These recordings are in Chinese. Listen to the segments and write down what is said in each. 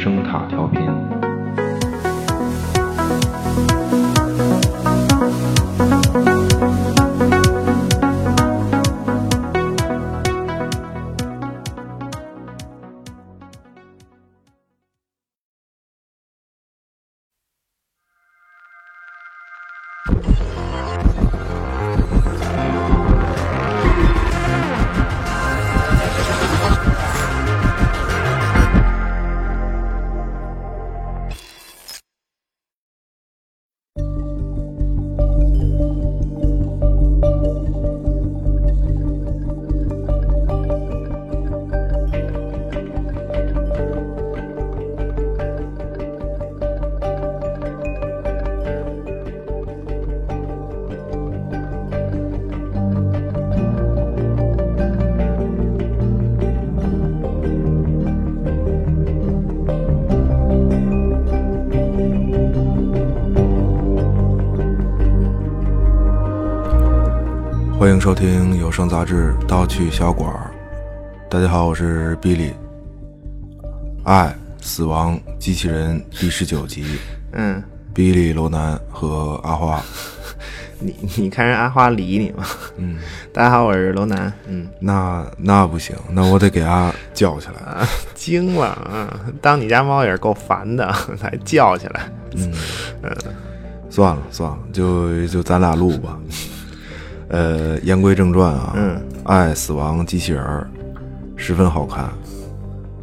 声塔调频。收听有声杂志《刀去小馆儿》。大家好，我是比利。爱、死亡、机器人第十九集，嗯，比利、罗南和阿花。你你看人阿花理你吗？嗯，大家好，我是罗南。嗯，那那不行，那我得给阿叫起来。啊，惊了啊！当你家猫也是够烦的，还叫起来。嗯，算了算了，就就咱俩录吧。呃，言归正传啊，嗯，爱、死亡、机器人儿十分好看。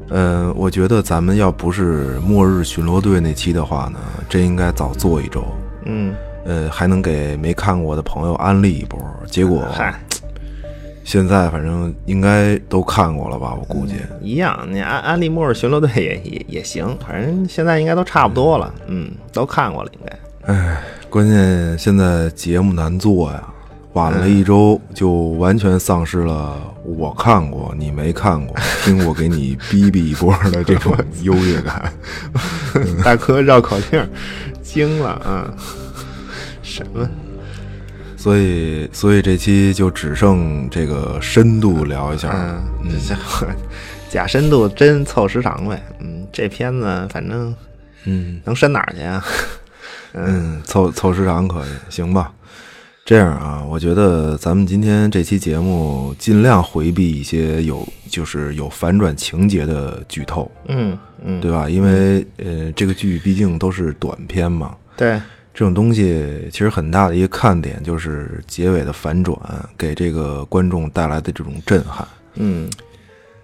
嗯、我觉得咱们要不是末日巡逻队那期的话呢，真应该早做一周。嗯，呃，还能给没看过的朋友安利一波。结果嗨，现在反正应该都看过了吧？我估计。一样。你安安利末日巡逻队也也也行，反正现在应该都差不多了。嗯，都看过了，应该。哎，关键现在节目难做呀，晚了一周就完全丧失了我看过你没看过，听我给你逼逼一波的这种优越感。大哥绕口令儿，惊了啊！什么？所以，所以这期就只剩这个深度聊一下。假深度真凑时长呗。嗯，这片子反正嗯能伸哪儿去啊？嗯，凑凑时长可以，行吧？这样啊，我觉得咱们今天这期节目尽量回避一些有就是有反转情节的剧透，嗯嗯，对吧？因为呃，这个剧毕竟都是短片嘛，对，这种东西其实很大的一个看点就是结尾的反转给这个观众带来的这种震撼。嗯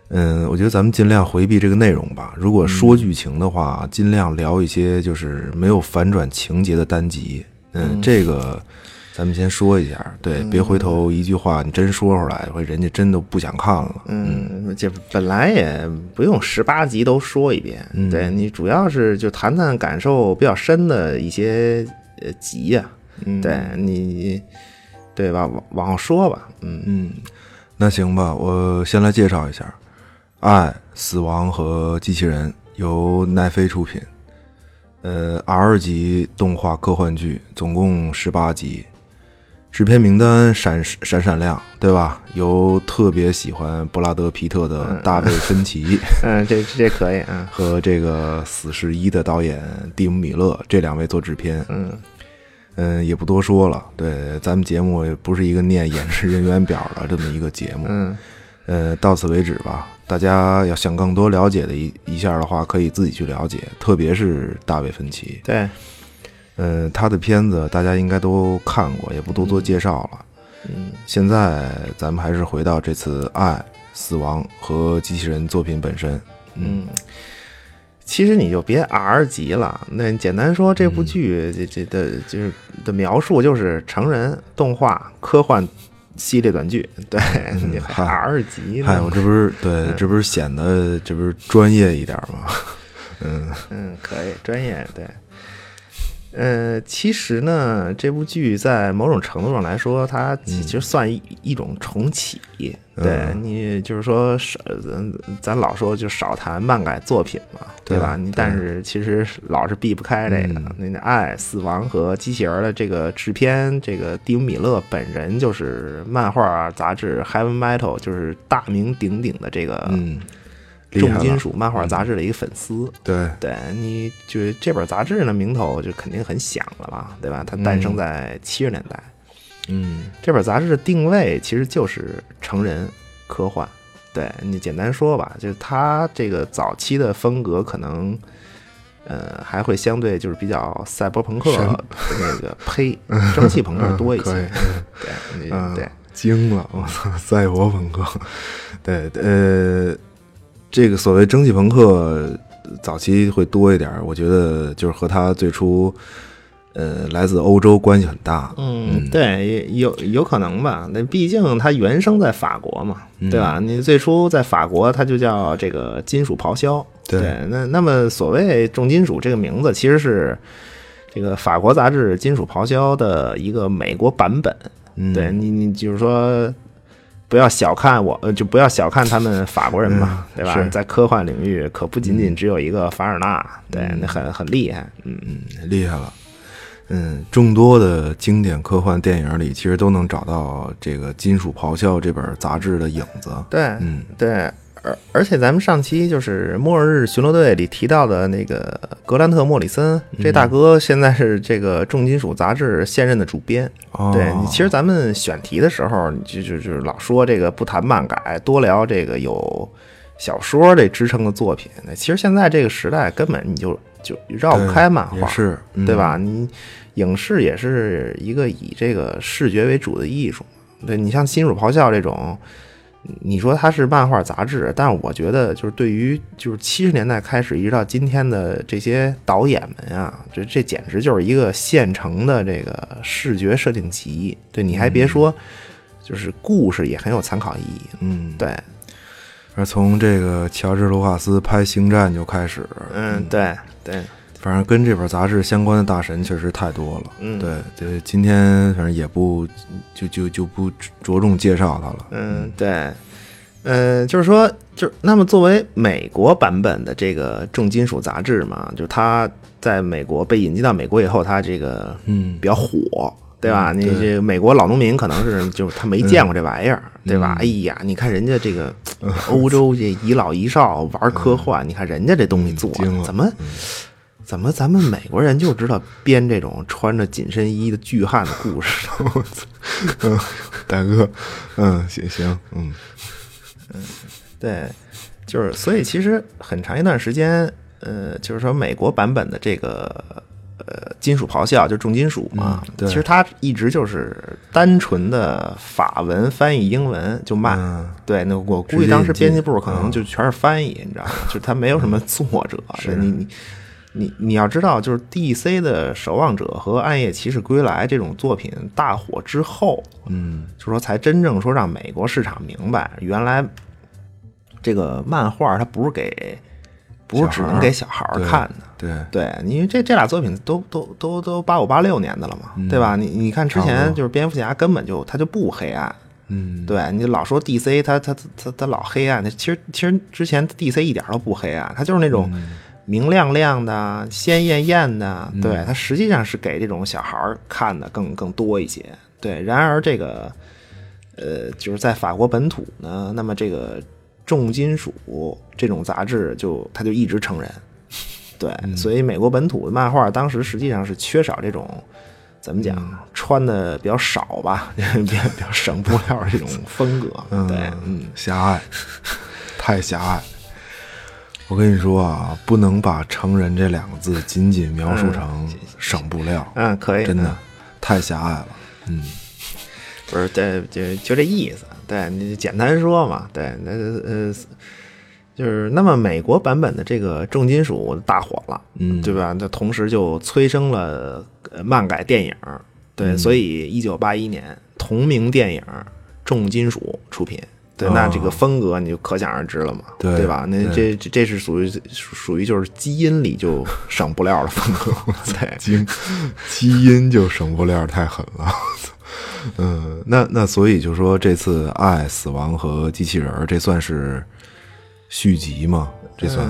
嗯，我觉得咱们尽量回避这个内容吧。如果说剧情的话，尽量聊一些就是没有反转情节的单集。嗯，这个咱们先说一下，对，别回头一句话你真说出来，会人家真的不想看了。嗯，这本来也不用十八集都说一遍，对你主要是就谈谈感受比较深的一些呃集呀、对你对吧？往往后说吧，嗯。嗯，那行吧，我先来介绍一下，《爱、死亡和机器人》由奈飞出品，呃，R 级动画科幻剧，总共十八集。制片名单闪闪闪亮，对吧？由特别喜欢布拉德皮特的大卫芬奇嗯，这这可以啊，和这个《死侍一》的导演蒂姆·米勒这两位做制片。嗯嗯，也不多说了。对，咱们节目也不是一个念演职人员表的这么一个节目。嗯呃，到此为止吧。大家要想更多了解的一一下的话，可以自己去了解，特别是大卫芬奇。对，呃，他的片子大家应该都看过，也不多做介绍了。嗯现在咱们还是回到这次爱、死亡和机器人作品本身。嗯。其实你就别 R 级了，那简单说，这部剧这这的就是的描述就是成人动画科幻系列短剧，对你还 R 级嗨，呢我？这不是对，这不是显得这不是专业一点吗？嗯嗯，可以，专业对。呃，其实呢，这部剧在某种程度上来说，它其实算一、一种重启。对你就是说少，咱咱老说就少谈漫改作品嘛，对吧？你但是其实老是避不开这个，嗯那个爱、死亡和机器人儿的这个制片，这个蒂姆·米勒本人就是漫画杂志《Heaven Metal》就是大名鼎鼎的这个嗯重金属漫画杂志的一个粉丝。对，对，你就这本杂志呢，名头就肯定很响了吧，对吧？它诞生在七十年代。嗯，这本杂志的定位其实就是成人科幻。对你简单说吧，就是它这个早期的风格可能，呃，还会相对就是比较赛博朋克那个呸，蒸汽朋克多一些。对，对，惊了，我操，赛博朋克。对，呃，这个所谓蒸汽朋克早期会多一点，我觉得就是和他最初。呃，来自欧洲关系很大。嗯，对，有有可能吧？那毕竟它原生在法国嘛，对吧？你最初在法国，它就叫这个金属咆哮。对，那那么所谓重金属这个名字，其实是这个法国杂志《金属咆哮》的一个美国版本。嗯对你，你就是说，不要小看我，呃就不要小看他们法国人嘛，对吧？在科幻领域，可不仅仅只有一个凡尔纳，对，那很很厉害。嗯嗯，厉害了。嗯，众多的经典科幻电影里，其实都能找到这个《金属咆哮》这本杂志的影子。对，嗯，对，而而且咱们上期就是《末日巡逻队》里提到的那个格兰特·莫里森，这大哥现在是这个重金属杂志现任的主编。对你，其实咱们选题的时候，就就就老说这个不谈漫改，多聊这个有小说这支撑的作品。那其实现在这个时代，根本你就就绕不开漫画，是对吧？你。影视也是一个以这个视觉为主的艺术，对你像《金属咆哮》这种，你说它是漫画杂志，但是我觉得就是对于就是七十年代开始一直到今天的这些导演们啊，这这简直就是一个现成的这个视觉设定集。对，你还别说，就是故事也很有参考意义。嗯，对。而从这个乔治·卢卡斯拍《星战》就开始，嗯，对对。反正跟这本杂志相关的大神确实太多了，嗯，对对，今天反正也不就就就不着重介绍它了，嗯，对，呃，就是说，就那么作为美国版本的这个重金属杂志嘛，就它在美国被引进到美国以后，它这个嗯。比较火，对吧？你这美国老农民可能是就他没见过这玩意儿，对吧？哎呀，你看人家这个 欧洲这一老一少玩科幻，你看人家这东西做怎么？怎么咱们美国人就知道编这种穿着紧身衣的巨汉的故事？嗯，大哥，嗯，行行，嗯嗯，对，就是所以其实很长一段时间，呃，就是说美国版本的这个呃金属咆哮就重金属嘛，其实它一直就是单纯的法文翻译英文就慢。对，那我估计当时编辑部可能就全是翻译，你知道吗？就他没有什么作者，是你你。你你要知道，就是 D.C. 的《守望者》和《暗夜骑士归来》这种作品大火之后，嗯，就说才真正说让美国市场明白，原来这个漫画它不是给，不是只能给小孩看的。对对，因为这这俩作品都都都都八五八六年的了嘛，对吧？你你看之前就是蝙蝠侠根本就他就不黑暗，嗯，对你老说 D.C. 他他他他老黑暗，他其实其实之前 D.C. 一点都不黑暗，他就是那种。明亮亮的、鲜艳艳的，对它实际上是给这种小孩看的更更多一些。对，然而这个，呃，就是在法国本土呢，那么这个重金属这种杂志就它就一直成人。对，所以美国本土的漫画当时实际上是缺少这种怎么讲穿的比较少吧，比较比较省布料这种风格。对，嗯，狭隘，太狭隘。我跟你说啊，不能把“成人”这两个字仅仅描述成省布料。嗯，可以，真的太狭隘了。嗯，不是，对，就就这意思。对你简单说嘛，对，那呃，就是那么美国版本的这个重金属大火了，嗯，对吧？那同时就催生了漫改电影。对，所以一九八一年同名电影《重金属》出品。对，那这个风格你就可想而知了嘛，对吧？那这这这是属于属于就是基因里就省布料的风格，对，基基因就省布料，太狠了。嗯，那那所以就说这次《爱、死亡和机器人》这算是续集吗？这算？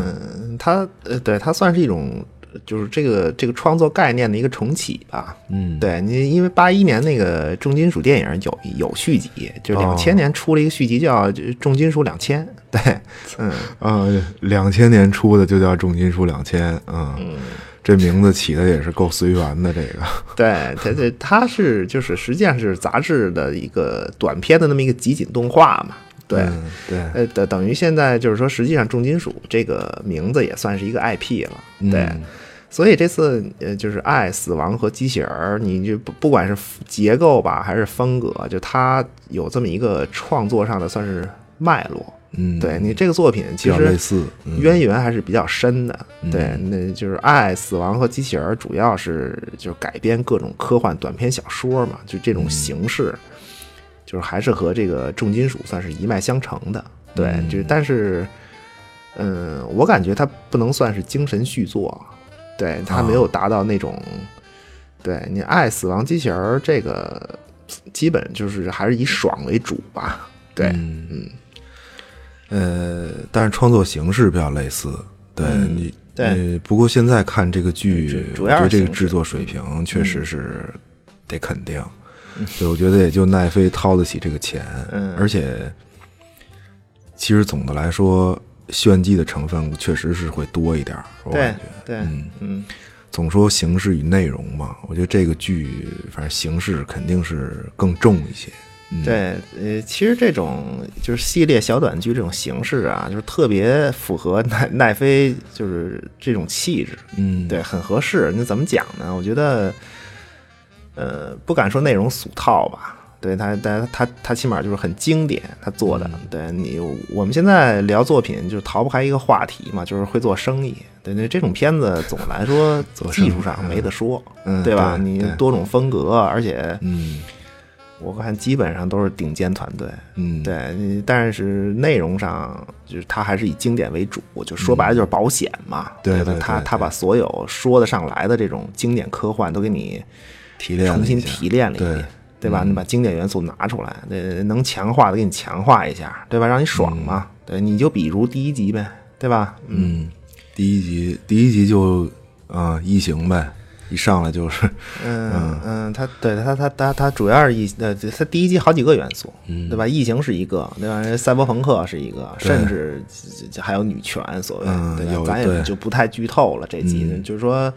它呃，对，它算是一种就是这个这个创作概念的一个重启吧。嗯，对你，因为八一年那个重金属电影有有续集，就两千年出了一个续集叫《重金属两千》。对，嗯啊，两千年出的就叫《重金属两千》。嗯，这名字起的也是够随缘的。这个，对，它这它是就是实际上是杂志的一个短片的那么一个集锦动画嘛。对对，呃，等等于现在就是说，实际上重金属这个名字也算是一个 IP 了。对，所以这次呃，就是爱、死亡和机器人儿，你就不不管是结构吧，还是风格，就它有这么一个创作上的算是脉络。嗯，对你这个作品其实渊源还是比较深的。对，那就是爱、死亡和机器人儿，主要是就是改编各种科幻短篇小说嘛，就这种形式。就是还是和这个重金属算是一脉相承的，对，就但是，嗯，我感觉它不能算是精神续作，对，他没有达到那种，对你爱死亡机器人这个，基本就是还是以爽为主吧，对，嗯，呃，但是创作形式比较类似，对你，对，不过现在看这个剧，主要这个制作水平确实是得肯定。对，我觉得也就奈飞掏得起这个钱，嗯，而且其实总的来说，炫技的成分确实是会多一点我感觉，对，嗯嗯，总说形式与内容嘛，我觉得这个剧反正形式肯定是更重一些。对，呃，其实这种就是系列小短剧这种形式啊，就是特别符合奈 奈飞就是这种气质，嗯，对，很合适。那怎么讲呢？我觉得。呃，不敢说内容俗套吧，对他，但他他起码就是很经典，他做的。对你，我们现在聊作品，就逃不开一个话题嘛，就是会做生意。对那，这种片子总的来说 技术上没得说，对吧？你多种风格，而且，嗯，我看基本上都是顶尖团队，嗯，对。但是内容上，就是他还是以经典为主，就说白了就是保险嘛。对对，他他把所有说得上来的这种经典科幻都给你。提炼重新提炼了一遍，对吧？你把经典元素拿出来，那能强化的给你强化一下，对吧？让你爽嘛。对，你就比如第一集呗，对吧？嗯，第一集，第一集就啊异形呗，一上来就是，嗯嗯，他对他他他他主要是异呃，他第一集好几个元素，对吧？异形是一个，对吧？赛博朋克是一个，甚至还有女权，所谓，对吧？咱也就不太剧透了。这集就是说。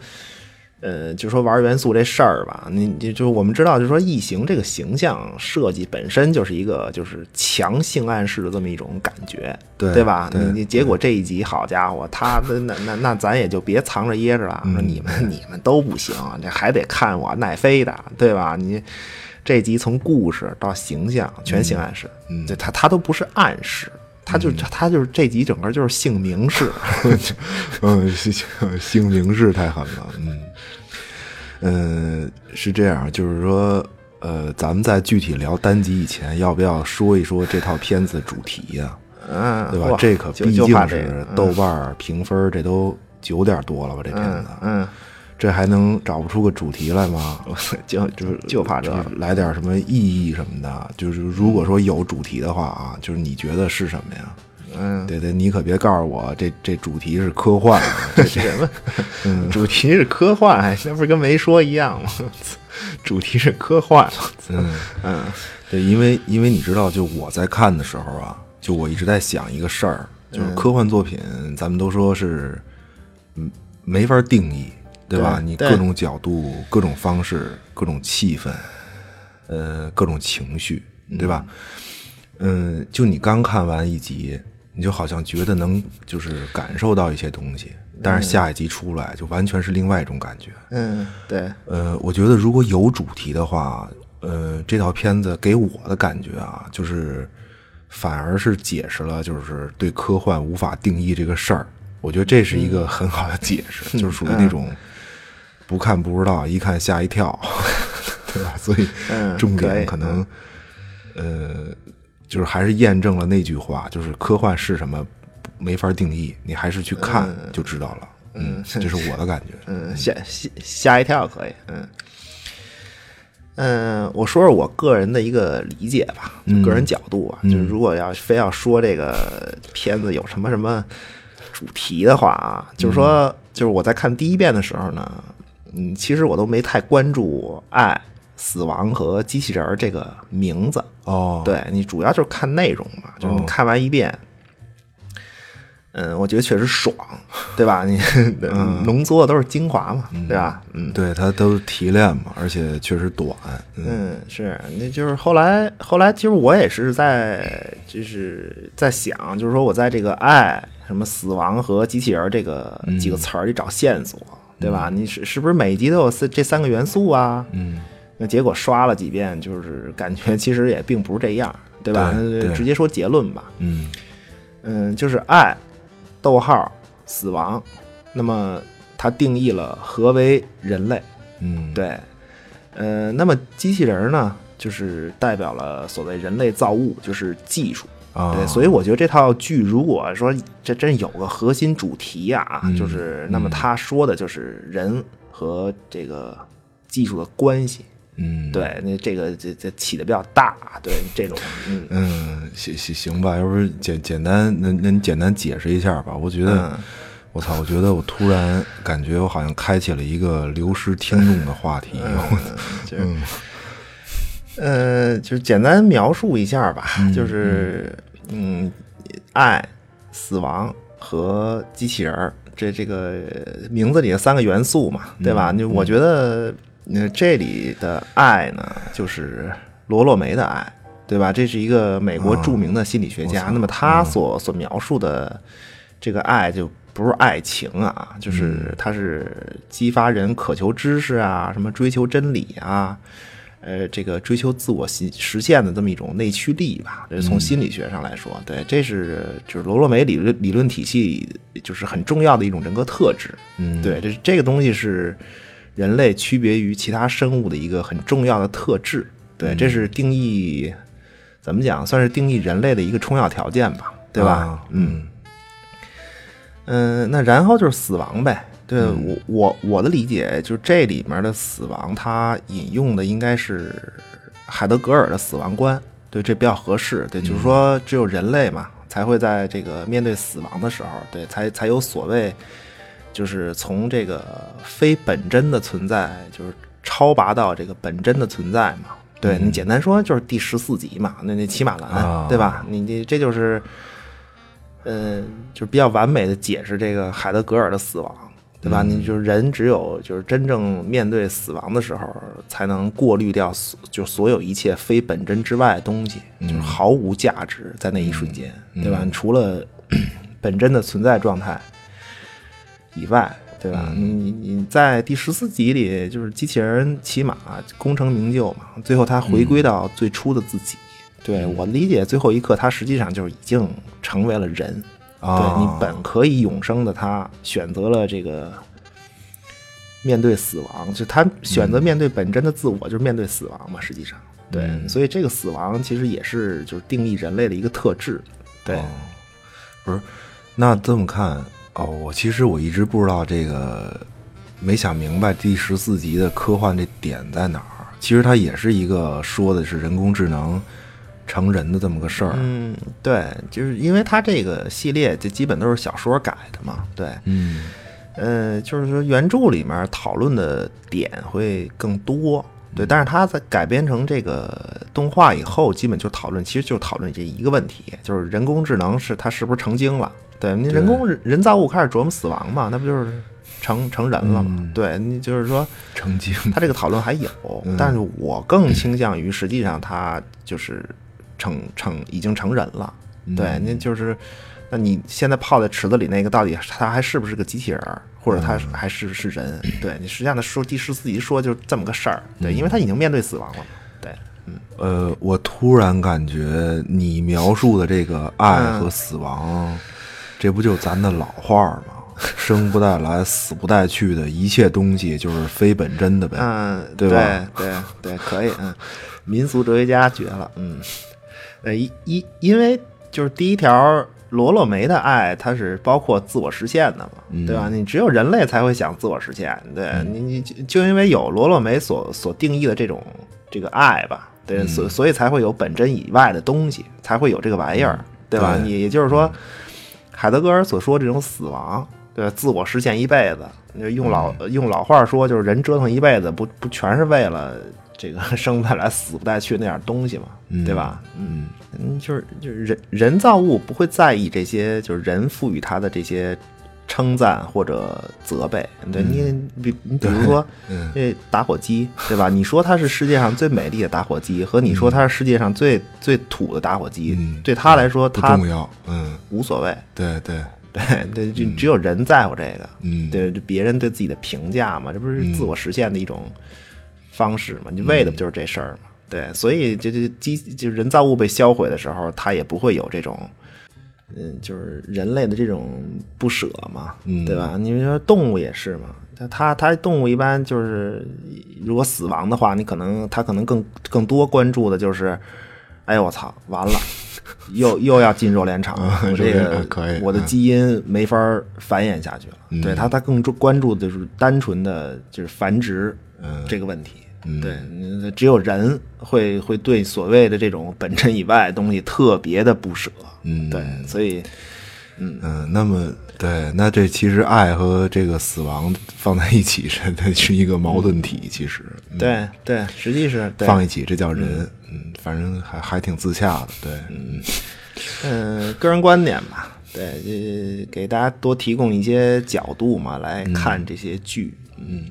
呃，就说玩元素这事儿吧，你你就我们知道，就是说异形这个形象设计本身就是一个就是强性暗示的这么一种感觉，对对吧？你你结果这一集好家伙，他那那那那咱也就别藏着掖着了，说你们你们都不行，这还得看我奈飞的，对吧？你这集从故事到形象全性暗示，对他他都不是暗示。他就他就是这集整个就是姓名式，嗯，姓名式太狠了，嗯，呃，是这样，就是说，呃，咱们在具体聊单集以前，要不要说一说这套片子主题呀？嗯，对吧？这可毕竟是豆瓣评分，这都九点多了吧？这片子，嗯。这还能找不出个主题来吗？就就就怕这来点什么意义什么的。就是如果说有主题的话啊，就是你觉得是什么呀？嗯，对对，你可别告诉我这这主题是科幻。这什么？嗯，主题是科幻，那不是跟没说一样吗？主题是科幻。嗯嗯，对，因为因为你知道，就我在看的时候啊，就我一直在想一个事儿，就是科幻作品，咱们都说是嗯没法定义。对吧？你各种角度、各种方式、各种气氛，呃，各种情绪，对吧？嗯，就你刚看完一集，你就好像觉得能就是感受到一些东西，但是下一集出来就完全是另外一种感觉。嗯，对。呃，我觉得如果有主题的话，呃，这套片子给我的感觉啊，就是反而是解释了就是对科幻无法定义这个事儿。我觉得这是一个很好的解释，就是属于那种。不看不知道，一看吓一跳，对吧？所以重点可能，呃，就是还是验证了那句话，就是科幻是什么没法定义，你还是去看就知道了。嗯，这是我的感觉。嗯，吓吓吓一跳可以。嗯嗯，我说说我个人的一个理解吧，个人角度啊，就是如果要非要说这个片子有什么什么主题的话啊，就是说。就是我在看第一遍的时候呢，嗯，其实我都没太关注爱、死亡和机器人儿这个名字。哦，对你主要就是看内容嘛，就是看完一遍，嗯，我觉得确实爽，对吧？你 浓缩的都是精华嘛，对吧？嗯。对，它都是提炼嘛，而且确实短。嗯嗯，是，那就是后来，后来其实我也是在，就是在想，就是说我在这个爱、什么死亡和机器人这个几个词儿里找线索，对吧？你是是不是每集都有这这三个元素啊？嗯，那结果刷了几遍，就是感觉其实也并不是这样，对吧？对对直接说结论吧，嗯嗯，就是爱，逗号，死亡，那么它定义了何为人类。嗯，对，呃，那么机器人呢，就是代表了所谓人类造物，就是技术。啊，对，所以我觉得这套剧如果说这真有个核心主题啊，嗯就是那么他说的就是人和这个技术的关系。嗯，对，那这个这这起的比较大，对这种，嗯嗯，行行行吧，要不是简简单，那那你简单解释一下吧？我觉得，嗯我操，我觉得我突然感觉我好像开启了一个流失听众的话题。就是，呃，就是简单描述一下吧，嗯 就是，嗯，爱、死亡和机器人儿，这这个名字里的三个元素嘛，对吧？嗯就我觉得，呃，这里的爱呢，就是罗洛梅的爱，对吧？这是一个美国著名的心理学家，那么他所所描述的这个爱就。不是爱情啊，就是他是激发人渴求知识啊，什么追求真理啊，呃，这个追求自我实实现的这么一种内驱力吧。这是从心理学上来说，对，这是就是罗洛梅理论理论体系就是很重要的一种人格特质。嗯，对，这这个东西是人类区别于其他生物的一个很重要的特质。对，这是定义怎么讲，算是定义人类的一个重要条件吧，对吧？啊嗯。嗯，那然后就是死亡呗。对、我我我的理解就是这里面的死亡，它引用的应该是海德格尔的死亡观。对，这比较合适。对，就是说只有人类嘛，才会在这个面对死亡的时候，对，才才有所谓，就是从这个非本真的存在，就是超拔到这个本真的存在嘛。对你简单说就是第十四集嘛，那那骑马兰，啊对吧？你你这就是。嗯，就是比较完美的解释这个海德格尔的死亡，对吧？你就是人只有就是真正面对死亡的时候，才能过滤掉所就所有一切非本真之外的东西，就是毫无价值在那一瞬间，对吧？你除了本真的存在状态以外，对吧？你你你在第十四集里，就是机器人骑马功成名就嘛，最后他回归到最初的自己。对我理解，最后一刻他实际上就是已经成为了人。啊，对你本可以永生的他，选择了这个面对死亡，就他选择面对本真的自我，就是面对死亡嘛。实际上，对，嗯所以这个死亡其实也是就是定义人类的一个特质。对，哦不是，那这么看哦，我其实我一直不知道这个，没想明白第十四集的科幻这点在哪儿。其实它也是一个说的是人工智能成人的这么个事儿。嗯，对，就是因为它这个系列就基本都是小说改的嘛。对，嗯呃，就是说原著里面讨论的点会更多，对，但是它在改编成这个动画以后，基本就讨论，其实就讨论这一个问题，就是人工智能是它是不是成精了？对，你人工人造物开始琢磨死亡嘛，那不就是成成人了嘛？对你就是说，成精。他这个讨论还有，但是我更倾向于实际上他就是成成已经成人了，对，那就是。那你现在泡在池子里那个，到底他还是不是个机器人儿，或者他还是是人？对你实际上他说第十四集说就是这么个事儿，对，因为他已经面对死亡了嘛。对，呃，我突然感觉你描述的这个爱和死亡，这不就咱的老话儿吗？生不带来，死不带去的一切东西就是非本真的呗。嗯，对吧对对，可以，嗯，民俗哲学家绝了，嗯，呃，一一因为就是第一条。罗洛梅的爱，它是包括自我实现的嘛，对吧？你只有人类才会想自我实现，对你，你就就因为有罗洛梅所所定义的这种这个爱吧，对，所所以才会有本真以外的东西，才会有这个玩意儿，对吧？对你也就是说，海德格尔所说这种死亡，对，自我实现一辈子。用老用老话说，就是人折腾一辈子，不不全是为了这个 生不带来死不带去那点东西嘛，对吧？嗯嗯，就是就是人人造物不会在意这些，就是人赋予他的这些称赞或者责备。对你比你比如说嗯这打火机，对吧？你说它是世界上最美丽的打火机，和你说它是世界上最最土的打火机，嗯对他来说，不他重要，嗯，无所谓。对对，对对，就只有人在乎这个。嗯，对，就别人对自己的评价嘛，这不是自我实现的一种方式嘛？你为的不就是这事儿嘛？对，所以这这机就人造物被销毁的时候，它也不会有这种，嗯，就是人类的这种不舍嘛，嗯对吧？你说动物也是嘛，它它它动物一般就是如果死亡的话，你可能它可能更更多关注的就是，哎呦我操，完了。又又要进肉联厂了，我这个厂可以我的嗯基因没法繁衍下去了。对他，他更注关注的就是单纯的就是繁殖嗯这个问题。嗯。对，嗯只有人会会对所谓的这种本真以外的东西特别的不舍。嗯，对，所以嗯嗯，那么对，那这其实爱和这个死亡放在一起 是它是一个矛盾体，其实。嗯对对，实际是对放一起这叫人，嗯，反正还还挺自洽的，对，嗯。嗯，个人观点吧，对，呃，给大家多提供一些角度嘛，来看这些剧。嗯，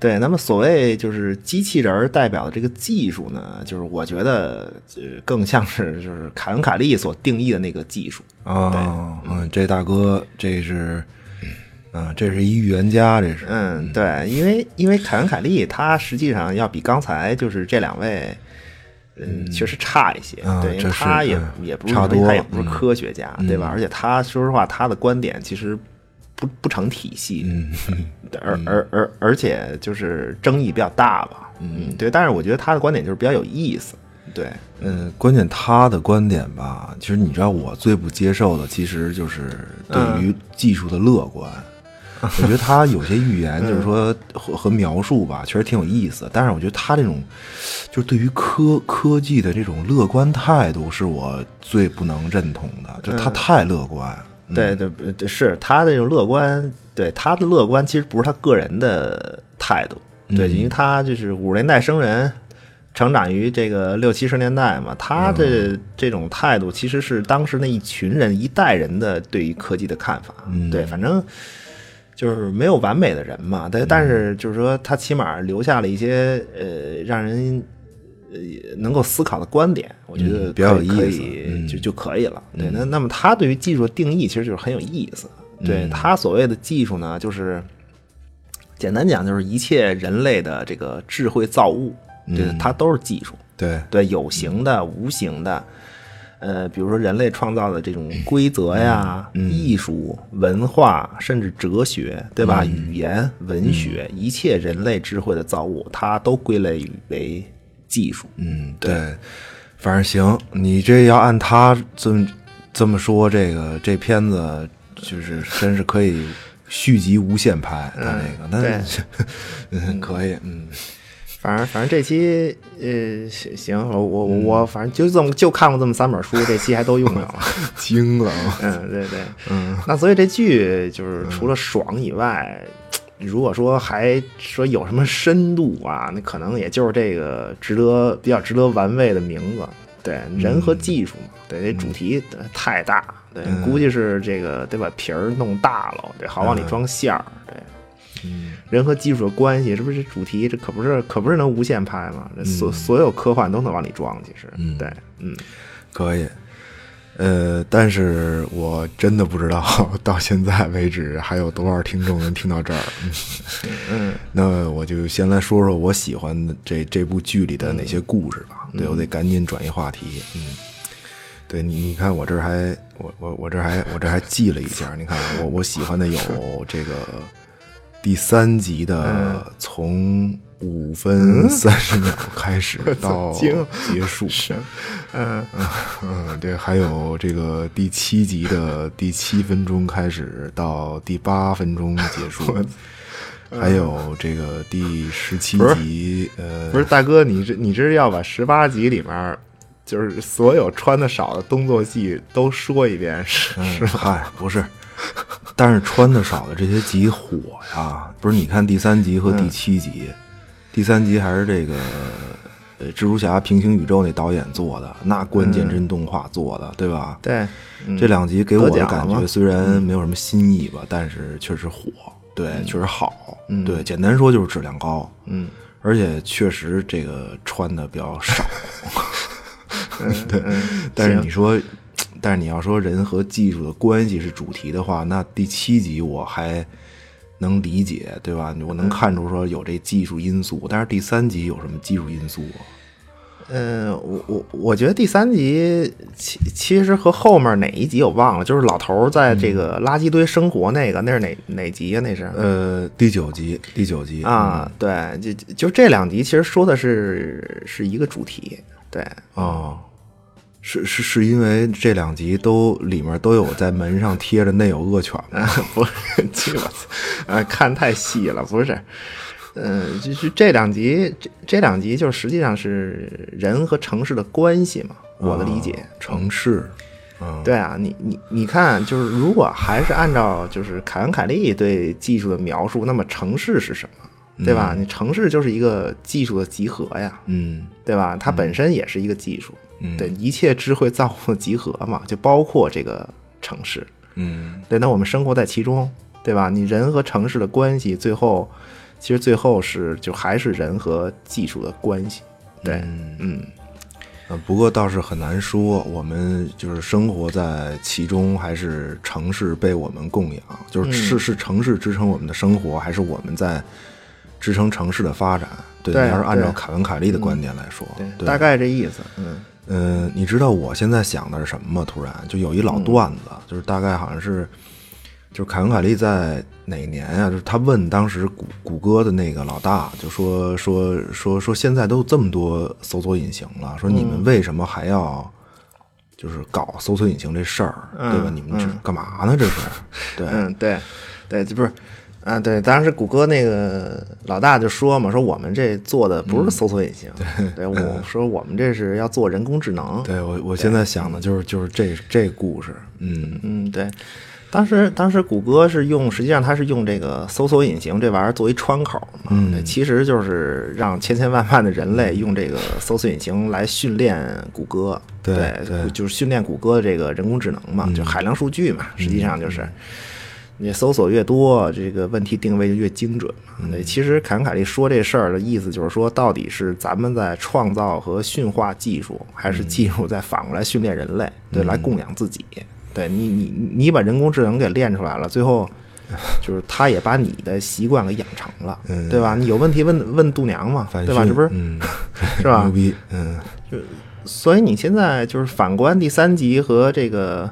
对。那么所谓就是机器人儿代表的这个技术呢，就是我觉得呃更像是就是凯文·凯利所定义的那个技术。哦，嗯，这大哥这是，嗯，这是一预言家，这是，嗯，对，因为因为凯文·凯利他实际上要比刚才就是这两位。嗯，确实差一些，对，因为他也嗯也不是差多他也不是嗯科学家，对吧？而且他说实话，他的观点其实不不成体系，嗯 而而而而且就是争议比较大吧，嗯，对。但是我觉得他的观点就是比较有意思，对，嗯，关键他的观点吧，其实你知道，我最不接受的其实就是对于技术的乐观。我觉得他有些预言，就是说和和描述吧，确实挺有意思。但是我觉得他这种，就是对于科科技的这种乐观态度，是我最不能认同的。就他太乐观。对对对，是他的这种乐观，对他的乐观其实不是他个人的态度，对，因为他就是五十年代生人。成长于这个六七十年代嘛，他的这种态度其实是当时那一群人一代人的对于科技的看法。对，反正就是没有完美的人嘛，但但是就是说他起码留下了一些呃让人呃能够思考的观点，我觉得嗯比较有可以意思嗯就就可以了。对，那那么他对于技术的定义其实就是很有意思。对嗯他所谓的技术呢，就是简单讲就是一切人类的这个智慧造物，对，它都是技术。对，对，有形的、无形的，呃，比如说人类创造的这种规则呀、艺术、文化，甚至哲学，对吧？语言、文学，一切人类智慧的造物，它都归类于为技术。嗯，对，反正行，你这要按他这么这么说，这个这片子就是真是可以续集无限拍，他那个，那嗯，可以，嗯，反正反正这期呃行行，我我我反正就这么就看过这么三本书，这期还都用上了。惊了啊，嗯，对对，嗯，那所以这剧就是除了爽以外，如果说还说有什么深度啊，那可能也就是这个值得比较值得玩味的名字，对，人和技术嘛，对，这主题太大，对，估计是这个得把皮儿弄大了，对，好往里装馅儿，对。人和技术的关系，这不是主题？这可不是，可不是能无限拍吗？这所所有科幻都能往里装，其实，对，嗯，可以。呃，但是我真的不知道 到现在为止还有多少听众能听到这儿。嗯，那我就先来说说我喜欢的这这部剧里的哪些故事吧。对我得赶紧转移话题。嗯，对你，你看我这儿还我我我这儿还我这儿还记了一下。你看我我喜欢的有这个第三集的从五分三十秒 开始到结束。嗯嗯，对，还有这个第七集的第七分钟开始到第八分钟结束，还有这个第十七集，呃，不是大哥，你这你这是要把十八集里面就是所有穿的少的动作戏都说一遍，是嗯是吗？嗨，不是，但是穿的少的这些集火呀，不是？你看第三集和第七集，第三集还是这个呃蜘蛛侠平行宇宙那导演做的，那关键帧动画做的，对吧？对，这两集给我的感觉虽然没有什么新意吧，但是确实火，对，确实好，嗯。对，简单说就是质量高，嗯，而且确实这个穿的比较少，对，行但是你说，但是你要说人和技术的关系是主题的话，那第七集我还能理解，对吧？我能看出说有这技术因素，但是第三集有什么技术因素啊？嗯，我我我觉得第三集其其实和后面哪一集我忘了，就是老头儿在这个垃圾堆生活那个，那是哪哪集呀？那是呃，第九集，第九集，啊，对，就就这两集其实说的是是一个主题，对，哦，是是是因为这两集都里面都有在门上贴着内有恶犬吗？不是，这我操，啊，看太细了，不是，嗯，就是这两集，这这两集就实际上是人和城市的关系嘛，我的理解。城市，嗯，对啊，你你你看，就是如果还是按照就是凯文凯利对技术的描述，那么城市是什么？对吧？你城市就是一个技术的集合呀，嗯对吧？它本身也是一个技术，嗯对一切智慧造物集合嘛，就包括这个城市。嗯对，那我们生活在其中，对吧？你人和城市的关系，最后其实最后是就还是人和技术的关系。对，嗯呃，不过倒是很难说，我们就是生活在其中，还是城市被我们供养，就是是是城市支撑我们的生活，还是我们在支撑城市的发展？对，对你要是按照凯文凯利的观点来说，大概这意思。嗯嗯，你知道我现在想的是什么吗？突然就有一老段子，就是大概好像是，就是凯文凯利在哪年啊、就是他问当时谷谷歌的那个老大，就说说说说现在都有这么多搜索引擎了，说你们为什么还要就是搞搜索引擎这事儿，对吧？你们这干嘛呢？这是，对，嗯，对，对，这不是。啊，对，当时谷歌那个老大就说嘛，说我们这做的不是搜索引擎，对我说我们这是要做人工智能，对我我现在想的就是就是这这故事，嗯嗯，对，当时当时谷歌是用，实际上它是用这个搜索引擎这玩意儿作为窗口嘛，嗯对，其实就是让千千万万的人类用这个搜索引擎来训练谷歌，对就是训练谷歌的这个人工智能嘛，就海量数据嘛，实际上就是。你搜索越多，这个问题定位就越精准对，其实凯文凯利说这事儿的意思就是说，到底是咱们在创造和驯化技术，还嗯是技术在反过来训练人类，对，来供养自己。对你，你你把人工智能给练出来了，最后 就是他也把你的习惯给养成了，嗯对吧？你有问题问问度娘嘛，对吧？这不是嗯，是吧牛？逼，嗯所以你现在就是反观第三集和这个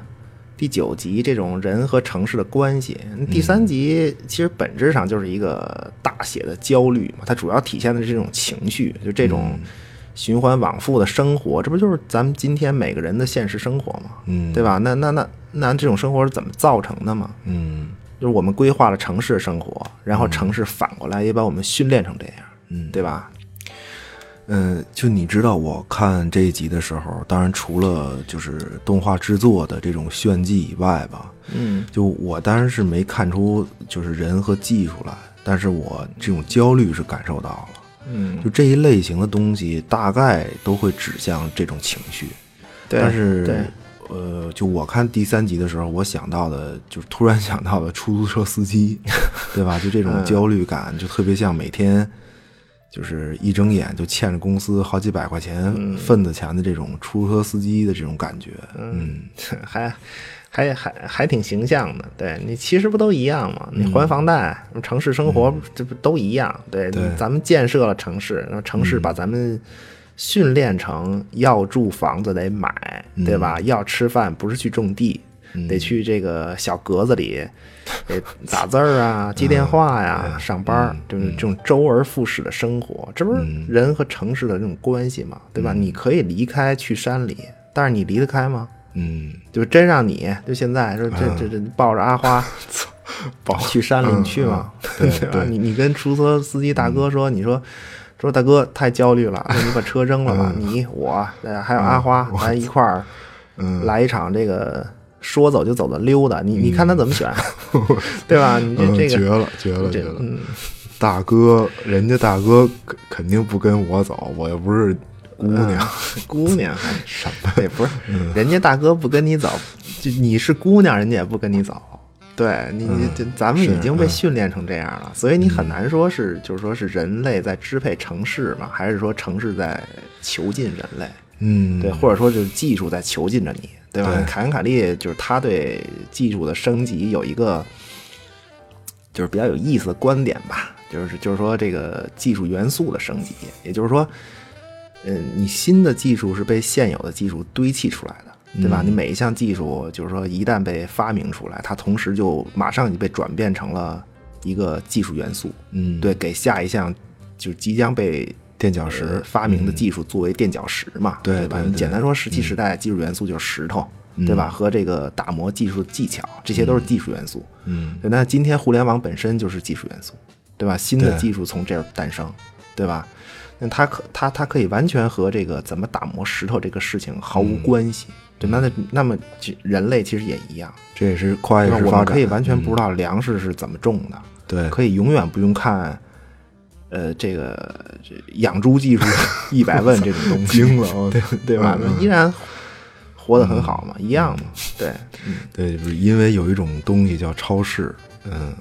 第九集这种人和城市的关系，第三集其实本质上就是一个大写的焦虑嘛，它主要体现的是这种情绪，就这种循环往复的生活，这不就是咱们今天每个人的现实生活吗？嗯，对吧？那那那那这种生活是怎么造成的嘛？嗯就是我们规划了城市生活，然后城市反过来也把我们训练成这样，嗯对吧？嗯，就你知道，我看这一集的时候，当然除了就是动画制作的这种炫技以外吧，嗯就我当然是没看出就是人和技术来，但是我这种焦虑是感受到了。嗯，就这一类型的东西，大概都会指向这种情绪。对，但是对，呃，就我看第三集的时候，我想到的就是突然想到的出租车司机，对吧？就这种焦虑感，就特别像每天就是一睁眼就欠着公司好几百块钱份子钱的这种出租车司机的这种感觉。嗯 还还还还挺形象的。对你其实不都一样吗？你还房贷，城市生活这不都一样？对，对咱们建设了城市，然后城市把咱们训练成要住房子得买，对吧？要吃饭不是去种地。得去这个小格子里，得打字儿啊，接电话呀，上班儿，就是这种周而复始的生活，这不是人和城市的这种关系嘛，对吧？你可以离开去山里，但是你离得开吗？嗯，就真让你就现在说这这这抱着阿花 抱去山里，你去吗？对 对吧？你你跟出租车司机大哥说，你说说大哥太焦虑了，那你把车扔了吧，你我呃还有阿花，咱一块儿来一场这个说走就走的溜达，你你看他怎么选，对吧？你这嗯这个绝了，绝了，绝了！大哥，人家大哥肯肯定不跟我走，我又不是姑娘，姑娘还什么？也，不是，人家大哥不跟你走，就你是姑娘，人家也不跟你走。对你，你这咱们已经被嗯训练成这样了，所以你很难说是，就是说是人类在支配城市嘛，还是说城市在囚禁人类？嗯，对，或者说就是技术在囚禁着你，对吧？对凯恩·凯利就是他对技术的升级有一个就是比较有意思的观点吧，就是就是说这个技术元素的升级，也就是说，嗯，你新的技术是被现有的技术堆砌出来的，对吧？嗯你每一项技术，就是说一旦被发明出来，它同时就马上就被转变成了一个技术元素，嗯，对，给下一项就即将被垫脚石呃发明的技术作为垫脚石嘛，嗯对吧？简单说，石器时代技术元素就是石头，对吧？和这个打磨技术技巧，这些都是技术元素。嗯，对，那今天互联网本身就是技术元素，对吧？新的技术从这儿诞生，对吧？那它可它它可以完全和这个怎么打磨石头这个事情毫无关系。对，那那那么其人类其实也一样，这也是跨越对吧？式发展，我们可以完全不知道，道粮食是怎么种的，对，可以永远不用看，呃，这个这养猪技术 一百问这种东西，惊了，我对对吧？嗯依然活得很好嘛，一样嘛，对，嗯。对，因为有一种东西叫超市，嗯，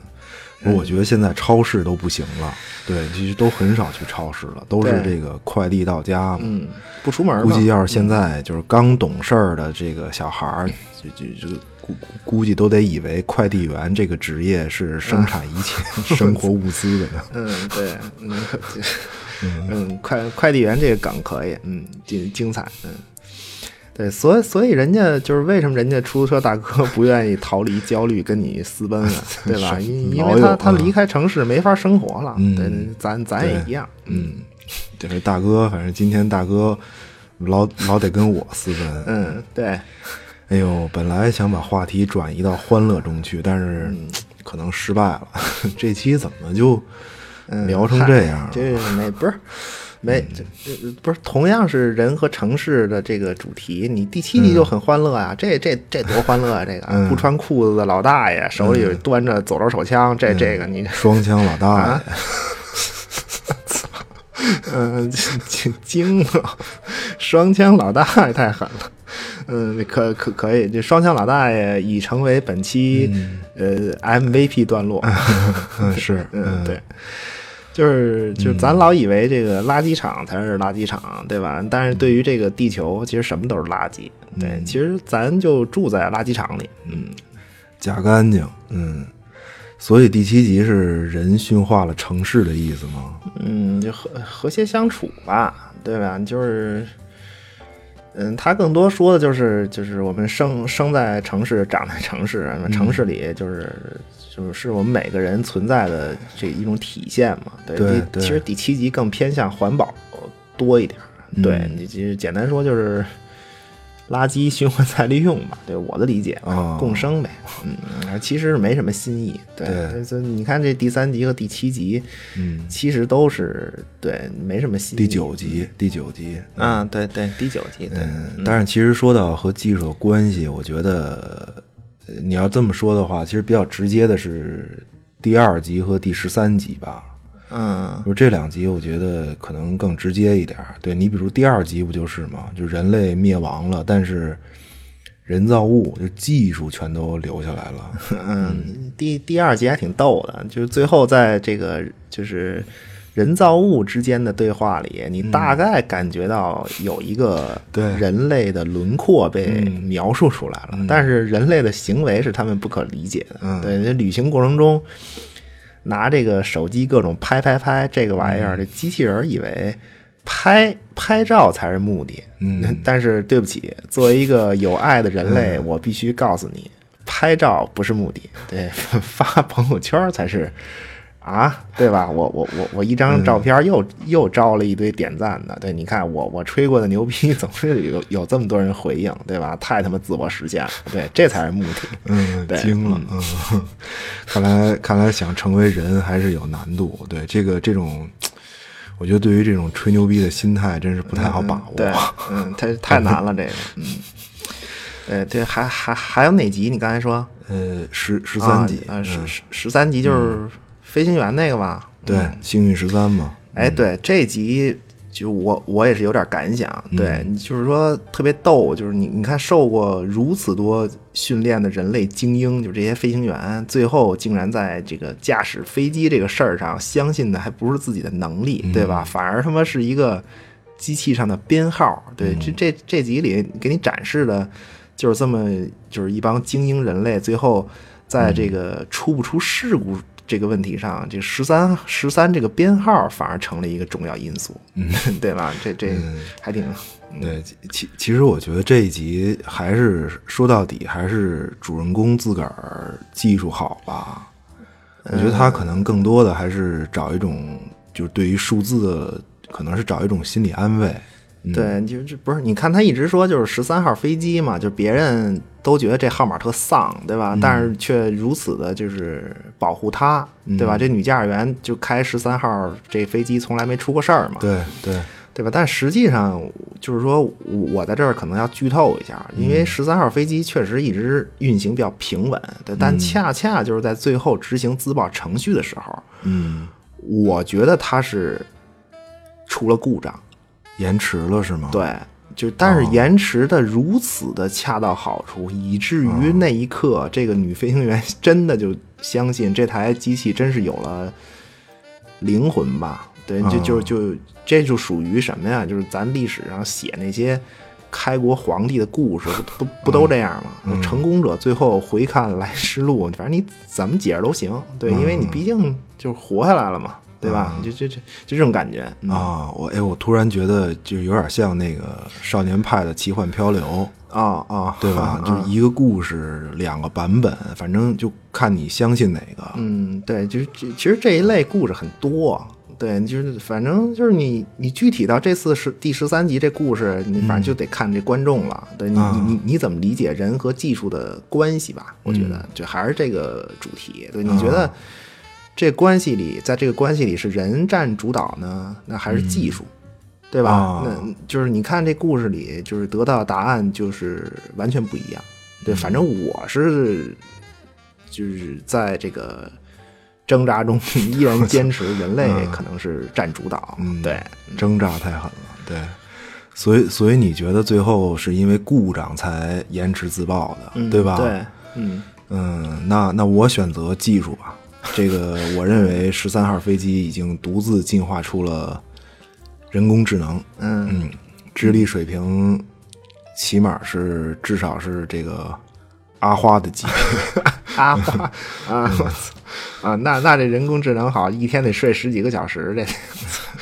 我觉得现在超市都不行了，对，其实都很少去超市了，都是这个快递到家嘛。嗯，不出门嘛，估计要是现在就是刚懂事儿的这个小孩儿，就就就估估计都得以为快递员这个职业是生产一切 生活物资的呢。嗯，对，嗯，嗯，快快递员这个梗可以，嗯，精精彩，嗯，对，所以所以人家就是为什么人家出租车大哥不愿意逃离焦虑跟你私奔啊，对吧？因因为他他啊。离开城市没法生活了，嗯。对，咱咱也一样，嗯，就是大哥，反正今天大哥老老得跟我私奔。嗯，对，哎呦，本来想把话题转移到欢乐中去，但是可能失败了。这期怎么就嗯聊成这样了？这没不是没这这不是同样是人和城市的这个主题，你第七集就很欢乐啊，这这这多欢乐啊！这个、嗯。不穿裤子的老大爷手里端着左轮手枪，这这个你双枪老大啊爷，嗯惊惊了，双枪老大爷太狠了。嗯，可可可以，这双枪老大爷已成为本期、呃 MVP 段落。嗯，是，嗯，对，就是就是咱老以为这个垃圾场才是垃圾场，对吧？但是对于这个地球，其实什么都是垃圾。对，其实咱就住在垃圾场里。嗯，假干净，嗯。所以第七集是人驯化了城市的意思吗？嗯，就和和谐相处吧，对吧？就是，嗯，他更多说的就是，就是我们生生在城市，长在城市，城市里就是。就是是我们每个人存在的这一种体现嘛，对。对第对其实第七集更偏向环保多一点，对嗯你其实简单说就是垃圾循环再利用吧，对我的理解吧，哦共生呗。嗯，其实是没什么新意，对。对所以你看这第三集和第七集，嗯，其实都是对，没什么新意。第九集，第九集，啊，对对，第九集，对，嗯，但是其实说到和技术有关系，我觉得呃你要这么说的话，其实比较直接的是第二集和第十三集吧。嗯。就这两集，我觉得可能更直接一点。对你，比如第二集不就是嘛，就人类灭亡了，但是人造物就技术全都留下来了。嗯，第第二集还挺逗的，就是最后在这个就是人造物之间的对话里，你大概感觉到有一个对。人类的轮廓被描述出来了，但是人类的行为是他们不可理解的。嗯。对，这旅行过程中拿这个手机各种拍拍拍这个玩意儿，这机器人以为。拍拍照才是目的，嗯，但是对不起，作为一个有爱的人类，我必须告诉你，拍照不是目的，对，发朋友圈才是啊，对吧？我我我我一张照片又、又招了一堆点赞的，对，你看我我吹过的牛逼 总是有有这么多人回应，对吧？太他妈自我实现了，对，这才是目的。嗯，对惊了，嗯，看来看来想成为人还是有难度。对这个这种，我觉得对于这种吹牛逼的心态，真是不太好把握。对，嗯，太太难了，这个，嗯，呃，对，还还还有哪集？你刚才说呃，十十三集啊，十嗯十十三集就是飞行员那个吧？对，幸运十三嘛，哎，对，这集就我我也是有点感想，嗯对，你就是说特别逗，就是你你看受过如此多训练的人类精英，就这些飞行员，最后竟然在这个驾驶飞机这个事儿上，相信的还不是自己的能力，对吧？反而他妈是一个机器上的编号，对，这这这集里给你展示的，就是这么就是一帮精英人类，最后在这个出不出事故。这个问题上，这十三十三这个编号反而成了一个重要因素，嗯，对吧？这这还挺对，其其其实我觉得这一集还是说到底还是主人公自个儿技术好吧。我觉得他可能更多的还是找一种，就是对于数字的，可能是找一种心理安慰。对，就这不是你看他一直说就是十三号飞机嘛，就别人都觉得这号码特丧，对吧？但是却如此的就是保护他，对吧？这女驾驶员就开十三号这飞机从来没出过事儿嘛，对对，对吧？但实际上就是说，我在这儿可能要剧透一下，因为十三号飞机确实一直运行比较平稳，对，但恰恰就是在最后执行自爆程序的时候，嗯，我觉得它是出了故障。延迟了是吗？对，就但是延迟的如此的恰到好处，以至于那一刻，这个女飞行员 真的就相信这台机器真是有了灵魂吧？对，就就就这就属于什么呀？就是咱历史上写那些开国皇帝的故事，不不不都这样吗？成功者最后回看来时路，反正你怎么解释都行。对，因为你毕竟就活下来了嘛。对吧？就就就就这种感觉啊！我哎，我突然觉得就有点像那个少年派的奇幻漂流啊啊，对吧？就是一个故事两个版本，反正就看你相信哪个。嗯，对，就是其实这一类故事很多，对，就是反正就是你你具体到这次是第十三集这故事，你反正就得看这观众了。对你你你你怎么理解人和技术的关系吧？我觉得就还是这个主题。对，你觉得？这关系里，在这个关系里是人占主导呢，那还是技术，对吧？哦、那就是你看这故事里，就是得到答案就是完全不一样。对，反正我是就是在这个挣扎中依然坚持人类 可能是占主导。嗯，对，挣扎太狠了。对，所以所以你觉得最后是因为故障才延迟自爆的，嗯、对吧？对，嗯嗯，那那我选择技术吧。这个，我认为十三号飞机已经独自进化出了人工智能。嗯嗯，智力水平起码是至少是这个阿花的级别。阿花啊，我操啊！那那这人工智能好，一天得睡十几个小时，这、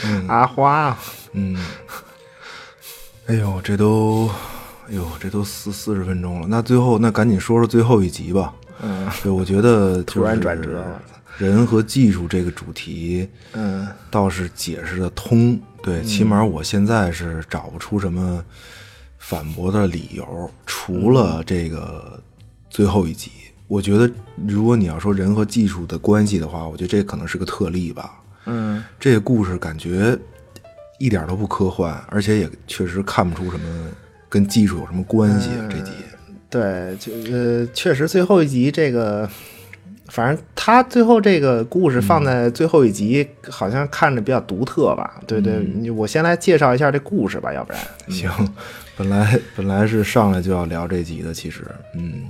嗯、阿花。嗯，哎呦，这都，哎呦，这都四四十分钟了。那最后，那赶紧说说最后一集吧。嗯，对，我觉得突然转折，人和技术这个主题，嗯，倒是解释的通。对，起码我现在是找不出什么反驳的理由，除了这个最后一集。我觉得，如果你要说人和技术的关系的话，我觉得这可能是个特例吧。嗯，这个故事感觉一点都不科幻，而且也确实看不出什么跟技术有什么关系。嗯、这集。对，就呃，确实最后一集这个，反正他最后这个故事放在最后一集，好像看着比较独特吧？对对，嗯、我先来介绍一下这故事吧，要不然。行，本来本来是上来就要聊这集的，其实，嗯，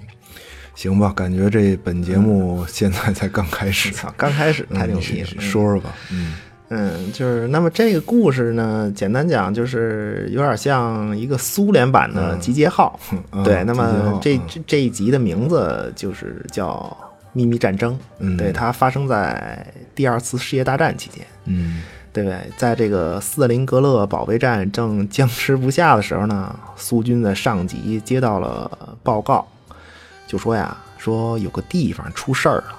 行吧，感觉这本节目现在才刚开始，刚开始太牛逼了，说说吧，嗯。嗯，就是那么这个故事呢，简单讲就是有点像一个苏联版的《集结号》嗯。对，那么这嗯。这这一集的名字就是叫《秘密战争》。嗯，对，它发生在第二次世界大战期间。嗯，对不对？在这个斯特林格勒保卫战正僵持不下的时候呢，苏军的上级接到了报告，就说呀，说有个地方出事儿了。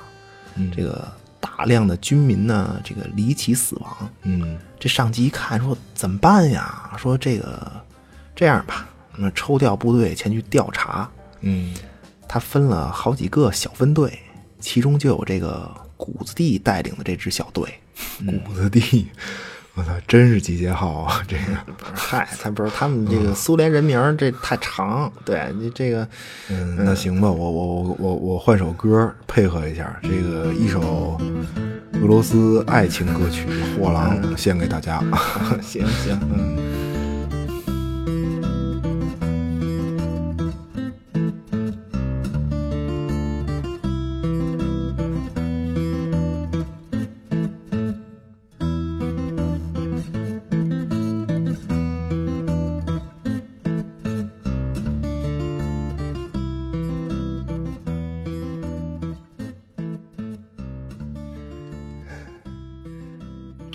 嗯，这个。大量的军民呢，这个离奇死亡。嗯，这上级一看说怎么办呀？说这个这样吧，那抽调部队前去调查。嗯，他分了好几个小分队，其中就有这个谷子地带领的这支小队。谷子地，我操，真是集结号啊！这个，嗨，他不是他们这个苏联人名儿这太长，对你这个，嗯，那行吧，我我我我我换首歌配合一下，这个一首俄罗斯爱情歌曲《货郎》献给大家。行行，嗯。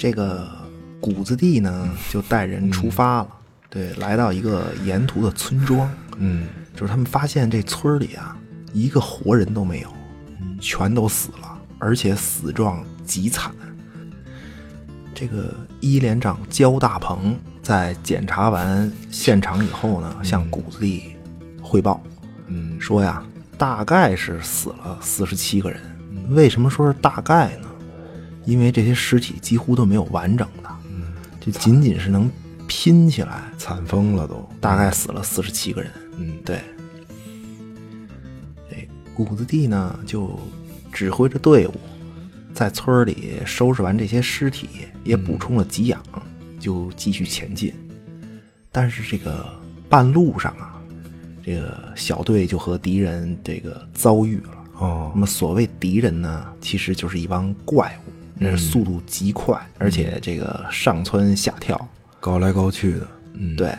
这个谷子地呢，就带人出发了。对，来到一个沿途的村庄，嗯，就是他们发现这村里啊，一个活人都没有，全都死了，而且死状极惨。这个一连长焦大鹏在检查完现场以后呢，向谷子地汇报，嗯，说呀，大概是死了四十七个人。为什么说是大概呢？因为这些尸体几乎都没有完整的，就仅仅是能拼起来，惨疯了都，大概死了四十七个人。嗯，对。这谷子地呢，就指挥着队伍，在村里收拾完这些尸体，也补充了给养，就继续前进。但是这个半路上啊，这个小队就和敌人这个遭遇了。哦那，么所谓敌人呢，其实就是一帮怪物，那速度极快，而且这个上蹿下跳。高来高去的，嗯，对，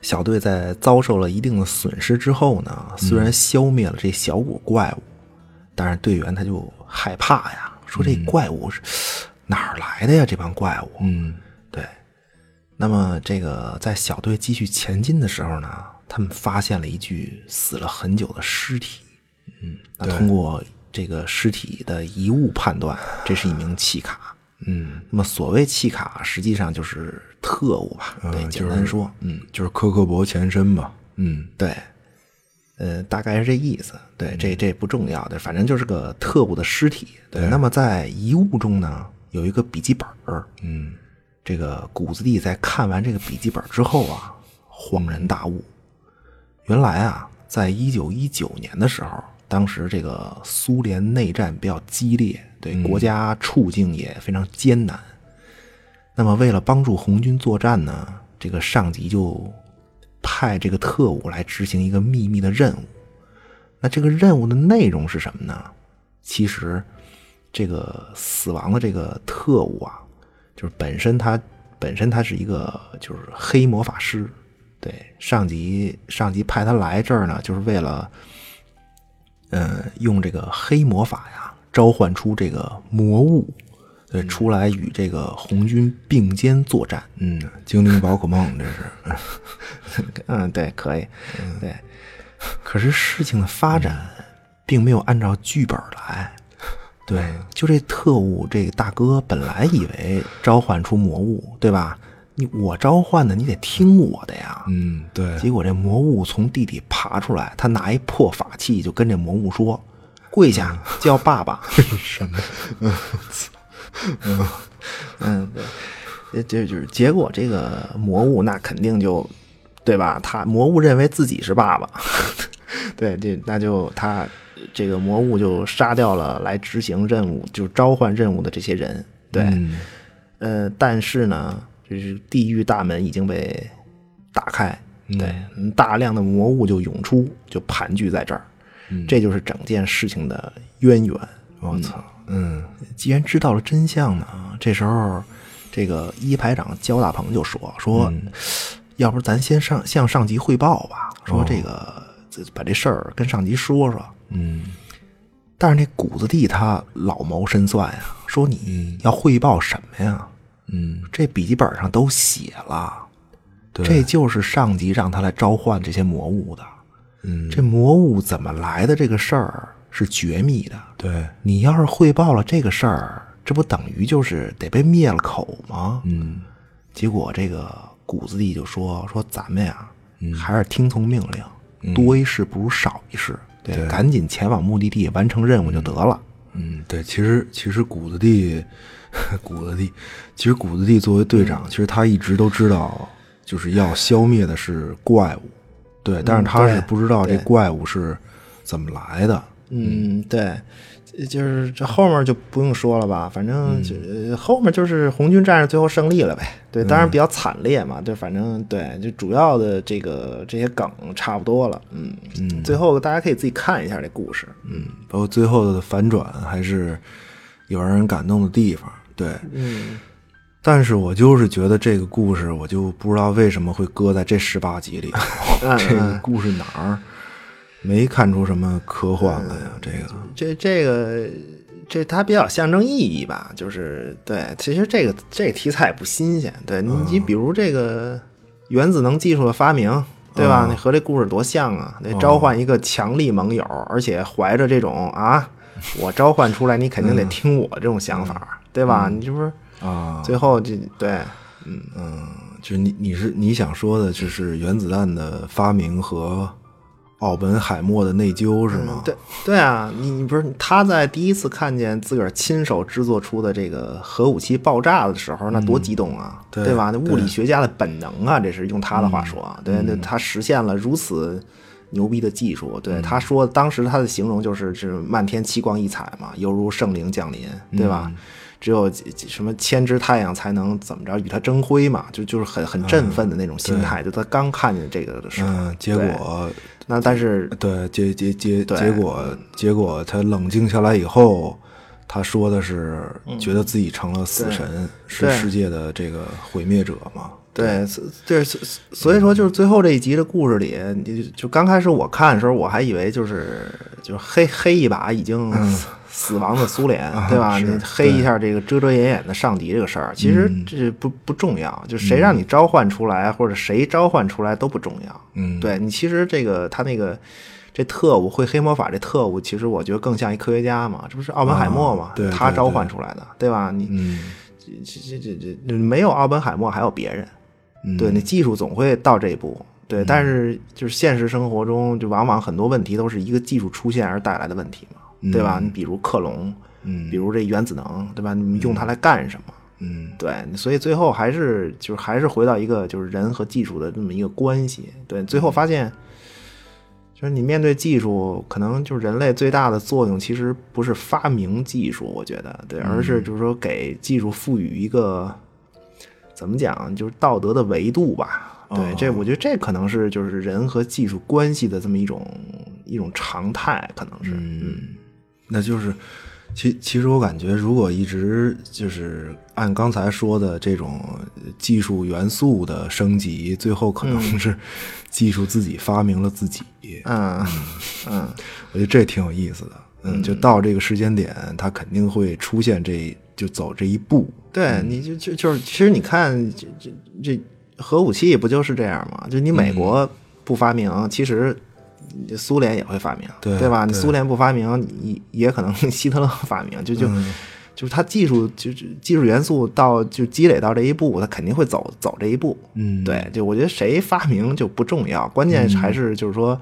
小队在遭受了一定的损失之后呢，虽然消灭了这小股怪物，但是队员他就害怕呀，说这怪物是哪儿来的呀？这帮怪物，嗯，对。那么这个在小队继续前进的时候呢，他们发现了一具死了很久的尸体。嗯，那通过这个尸体的遗物判断，这是一名弃卡。嗯，那么所谓弃卡，实际上就是特务吧？对，嗯简单说，嗯，就是科克伯前身吧，嗯，对，呃，大概是这意思。对，这这不重要对，反正就是个特务的尸体。对，那么在遗物中呢，有一个笔记本儿。嗯，这个谷子地在看完这个笔记本之后啊，恍然大悟，原来啊，在一九一九年的时候，当时这个苏联内战比较激烈，对国家处境也非常艰难。那么为了帮助红军作战呢，这个上级就派这个特务来执行一个秘密的任务。那这个任务的内容是什么呢？其实，这个死亡的这个特务啊，就是本身他本身他是一个就是黑魔法师，对上级上级派他来这儿呢，就是为了，呃，用这个黑魔法呀，召唤出这个魔物，对，出来与这个红军并肩作战。嗯，精灵宝可梦这是，嗯，对，可以，对。可是事情的发展并没有按照剧本来。对，就这特务这个大哥本来以为召唤出魔物，对吧？你我召唤的，你得听我的呀。嗯，对，结果这魔物从地底爬出来，他拿一破法器就跟这魔物说：“跪下，叫爸爸。”什么？嗯，对，这就是结果。这个魔物那肯定就，对吧？他魔物认为自己是爸爸，对，这那就他这个魔物就杀掉了来执行任务，就召唤任务的这些人。对，嗯呃，但是呢，就是地狱大门已经被打开，对，大量的魔物就涌出，就盘踞在这儿。这就是整件事情的渊源。我操，嗯既然知道了真相呢，这时候这个一排长焦大鹏就说说，要不咱先上向上级汇报吧，说这个、这把这事儿跟上级说说。嗯但是那谷子地他老谋深算呀，说你要汇报什么呀？嗯，这笔记本上都写了，对，这就是上级让他来召唤这些魔物的。嗯这魔物怎么来的这个事儿是绝密的。对，你要是汇报了这个事儿，这不等于就是得被灭了口吗？嗯结果这个谷子地就说说咱们呀，还是听从命令，多一事不如少一事，对，对赶紧前往目的地完成任务就得了。嗯，对，其实其实谷子地 谷子地，其实谷子地作为队长，其实他一直都知道，就是要消灭的是怪物，对，但是他是不知道这怪物是怎么来的。嗯，对，就是这后面就不用说了吧，反正就、后面就是红军战士最后胜利了呗。对，当然比较惨烈嘛，对，反正对，就主要的这个这些梗差不多了。嗯嗯，最后大家可以自己看一下这故事。嗯，包括最后的反转还是有让人感动的地方。对，嗯，但是我就是觉得这个故事，我就不知道为什么会搁在这十八集里。这个故事哪儿没看出什么科幻来呀？这个，这这个这它比较象征意义吧，就是对，其实这个这个题材也不新鲜。对你，你比如这个原子能技术的发明，对吧？你和这故事多像啊！那召唤一个强力盟友，而且怀着这种啊，我召唤出来，你肯定得听我这种想法，对吧？你这不是啊？最后这对，嗯嗯，就是你你是你想说的，就是原子弹的发明和。奥本海默的内疚是吗？对对啊，你你不是他在第一次看见自个儿亲手制作出的这个核武器爆炸的时候，那多激动啊，对吧？那物理学家的本能啊，这是用他的话说，对，那他实现了如此牛逼的技术。对，他说当时他的形容就是是漫天七光异彩嘛，犹如圣灵降临，对吧？只有什么千只太阳才能怎么着与他争辉嘛，就就是很很振奋的那种心态。就他刚看见这个的时候，嗯结果。那但是对结结结结果结果他冷静下来以后，他说的是觉得自己成了死神，是世界的这个毁灭者嘛？对，对，所以说就是最后这一集的故事里，就就刚开始我看的时候，我还以为就是就是黑黑一把已经。死亡的苏联，对吧？你黑一下这个遮遮掩掩的上敌这个事儿，其实这不不重要，就谁让你召唤出来，或者谁召唤出来都不重要。嗯，对你其实这个他那个这特务会黑魔法，这特务其实我觉得更像一科学家嘛，这不是奥本海默嘛？他召唤出来的，对吧？你这这这这没有奥本海默，还有别人。对，那技术总会到这一步。对，但是就是现实生活中，就往往很多问题都是一个技术出现而带来的问题嘛。对吧？你比如克隆，嗯，比如这原子能，对吧？你用它来干什么？嗯，对，所以最后还是就是还是回到一个就是人和技术的这么一个关系。对，最后发现，就是你面对技术，可能就是人类最大的作用其实不是发明技术，我觉得对，而是就是说给技术赋予一个怎么讲，就是道德的维度吧。对，这我觉得这可能是就是人和技术关系的这么一种一种常态，可能是嗯。那就是，其其实我感觉，如果一直就是按刚才说的这种技术元素的升级，最后可能是技术自己发明了自己。嗯 嗯，我觉得这挺有意思的。嗯，就到这个时间点，它肯定会出现，这就走这一步。对，你就就就是，其实你看，这这这核武器不就是这样吗？就你美国不发明，其实。苏联也会发明，对吧？你苏联不发明，你也可能 希特勒发明，就就就是他技术就是技术元素到就积累到这一步，他肯定会走走这一步。嗯，对，就我觉得谁发明就不重要，关键还是就是说，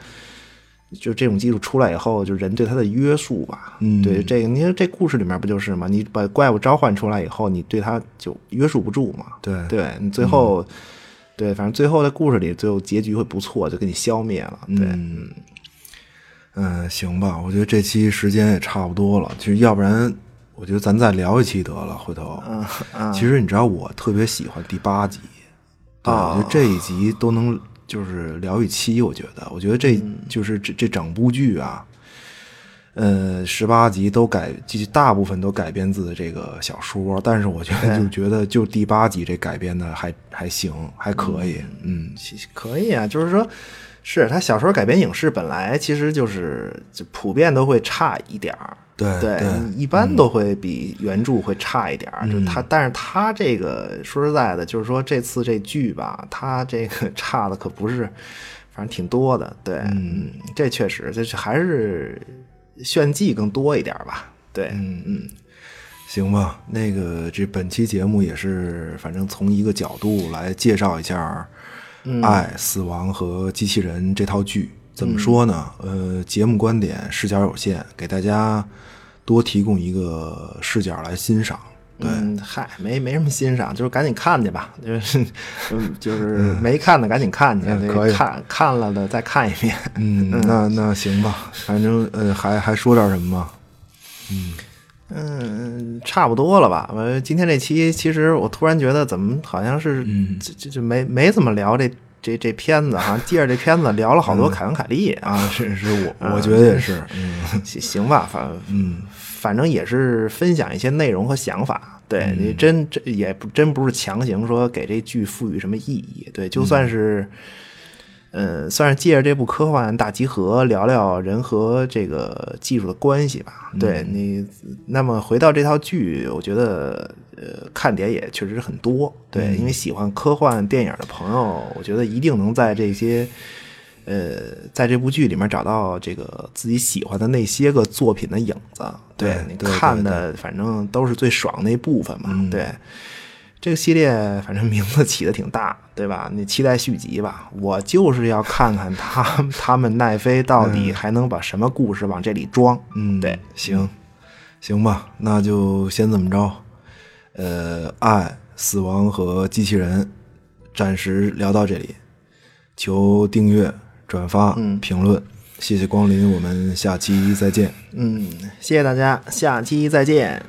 就这种技术出来以后，就人对它的约束吧。嗯，对这个，你看这故事里面不就是吗？你把怪物召唤出来以后，你对它就约束不住嘛。对，对你最后。对，反正最后在故事里，最后结局会不错，就给你消灭了。对，嗯，行吧，我觉得这期时间也差不多了。其实，要不然，我觉得咱再聊一期得了。回头，嗯，其实你知道，我特别喜欢第八集，对，我觉得这一集都能就是聊一期。我觉得，我觉得这就是这这整部剧啊。呃，十八集都改，大部分都改编自这个小说，但是我觉得就觉得就第八集这改编的还还行，还可以，嗯，可以啊，就是说，是他小说改编影视本来其实就是就普遍都会差一点儿，对对，一般都会比原著会差一点儿，就他，但是他这个说实在的，就是说这次这剧吧，他这个差的可不是，反正挺多的，对，嗯，这确实就是还是。炫技更多一点吧，对，嗯嗯，行吧，那个这本期节目也是，反正从一个角度来介绍一下《爱、死亡和机器人》这套剧。怎么说呢？呃，节目观点视角有限，给大家多提供一个视角来欣赏。嗯，嗨，没没什么欣赏，就是赶紧看去吧，就是 就是没看的赶紧看去，可以看看了的再看一遍。嗯，那那行吧，反正呃，还还说点什么吗？嗯嗯，差不多了吧。我今天这期其实我突然觉得怎么好像是嗯这这这没没怎么聊这这这片子，好像借着这片子聊了好多凯文凯利啊。啊，是是我我觉得也是，嗯 行行吧，反嗯，反正也是分享一些内容和想法。对你真这也不真不是强行说给这剧赋予什么意义。对，就算是。嗯，算是借着这部科幻大集合聊聊人和这个技术的关系吧。对你，那么回到这套剧，我觉得呃看点也确实很多。对，因为喜欢科幻电影的朋友，我觉得一定能在这些呃在这部剧里面找到这个自己喜欢的那些个作品的影子。你对你看的反正都是最爽那部分嘛。对。这个系列反正名字起的挺大，对吧？你期待续集吧。我就是要看看他他们奈飞到底还能把什么故事往这里装。嗯，对，行行吧，那就先这么着。呃，爱、死亡和机器人，暂时聊到这里。求订阅、转发、评论，谢谢光临，我们下期再见。嗯，谢谢大家，下期再见。